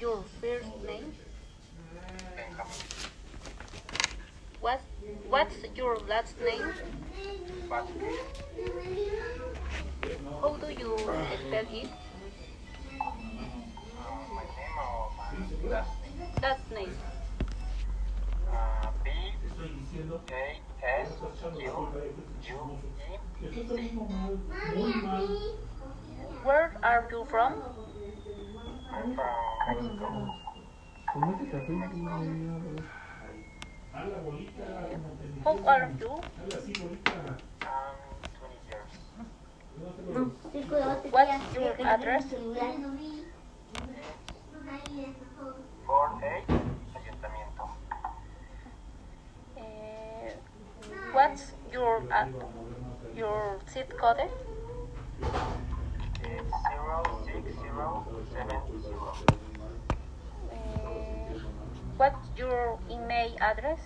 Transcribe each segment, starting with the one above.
your first name? What, what's your last name? How do you spell it? My name or my last name? Last name. B A S Q U E Where are you from? I'm from Mexico. How old are you? I'm 20 years. What's your address? Four eight Ayuntamiento. Uh, what's your uh, your zip code? It's. What's your email address?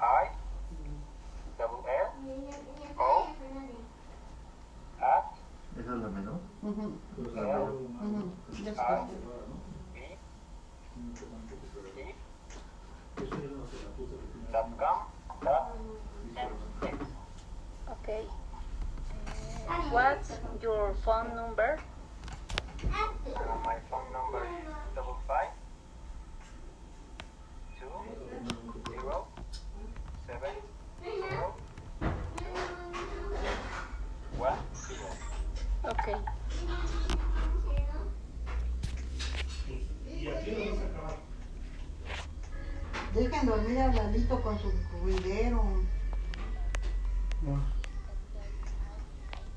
I double L es Dot Okay. Uh, what's your phone number? My phone number Dejen dormir a Lalito con su ruidero.